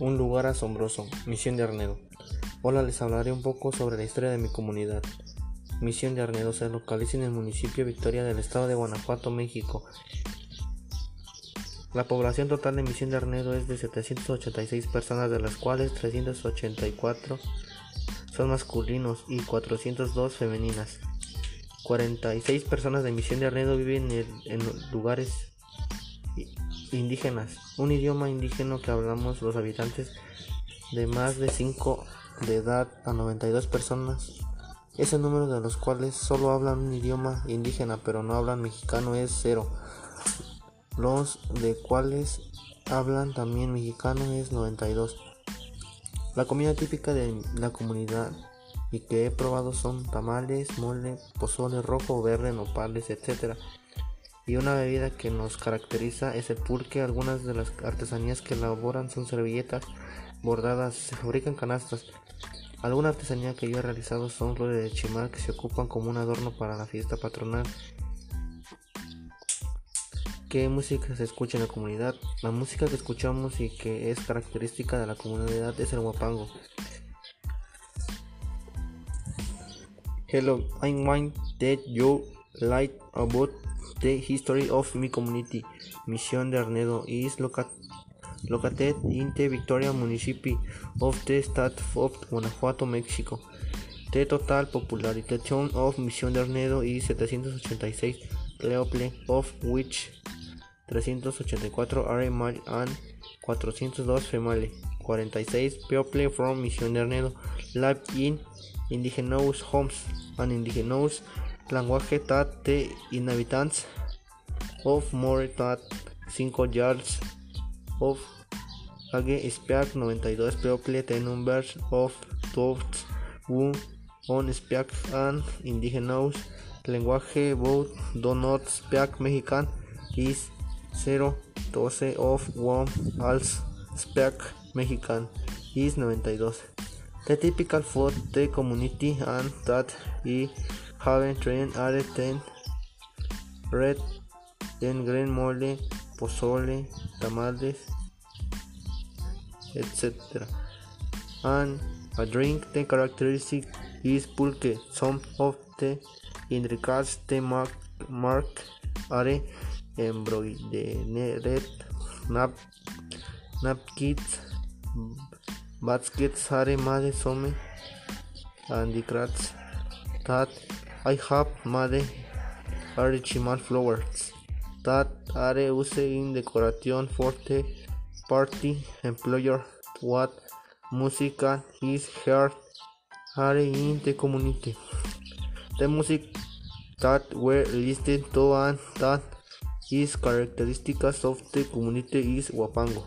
Un lugar asombroso, Misión de Arnedo. Hola, les hablaré un poco sobre la historia de mi comunidad. Misión de Arnedo se localiza en el municipio Victoria del estado de Guanajuato, México. La población total de Misión de Arnedo es de 786 personas, de las cuales 384 son masculinos y 402 femeninas. 46 personas de Misión de Arnedo viven en, en lugares indígenas, un idioma indígena que hablamos los habitantes de más de 5 de edad a 92 personas. Ese número de los cuales solo hablan un idioma indígena pero no hablan mexicano es cero. Los de cuales hablan también mexicano es 92. La comida típica de la comunidad y que he probado son tamales, mole, pozole rojo, verde, nopales, etc y una bebida que nos caracteriza es el pulque. Algunas de las artesanías que elaboran son servilletas bordadas, se fabrican canastas. Alguna artesanía que yo he realizado son flores de chimal que se ocupan como un adorno para la fiesta patronal. ¿Qué música se escucha en la comunidad? La música que escuchamos y que es característica de la comunidad es el guapango. Hello, I'm Wine that you like about The History of My Community Mission de Arnedo is located in the Victoria Municipality of the State of Guanajuato, Mexico. The total population of Mission de Arnedo is 786 people, of which 384 are male and 402 female. 46 people from Mission de Arnedo live in indigenous homes and indigenous language that the inhabitants of more than 5 yards of Age speak 92 people the numbers of those who on speak an indigenous language but do not speak Mexican is 0 12 of one also speak Mexican is 92 the typical food the community and that is Haven Train are 10 Red ten Green Mole, Pozole, Tamales, etc. And a drink the characteristic is pulque. Some of the ingredients the mark, mark are embroidered nap, napkins, baskets are made some and the crafts that I have made original flowers that are used in decoration for the party. Employer what music is heard are in the community. The music that were listed to and that is characteristics of the community is Wapango.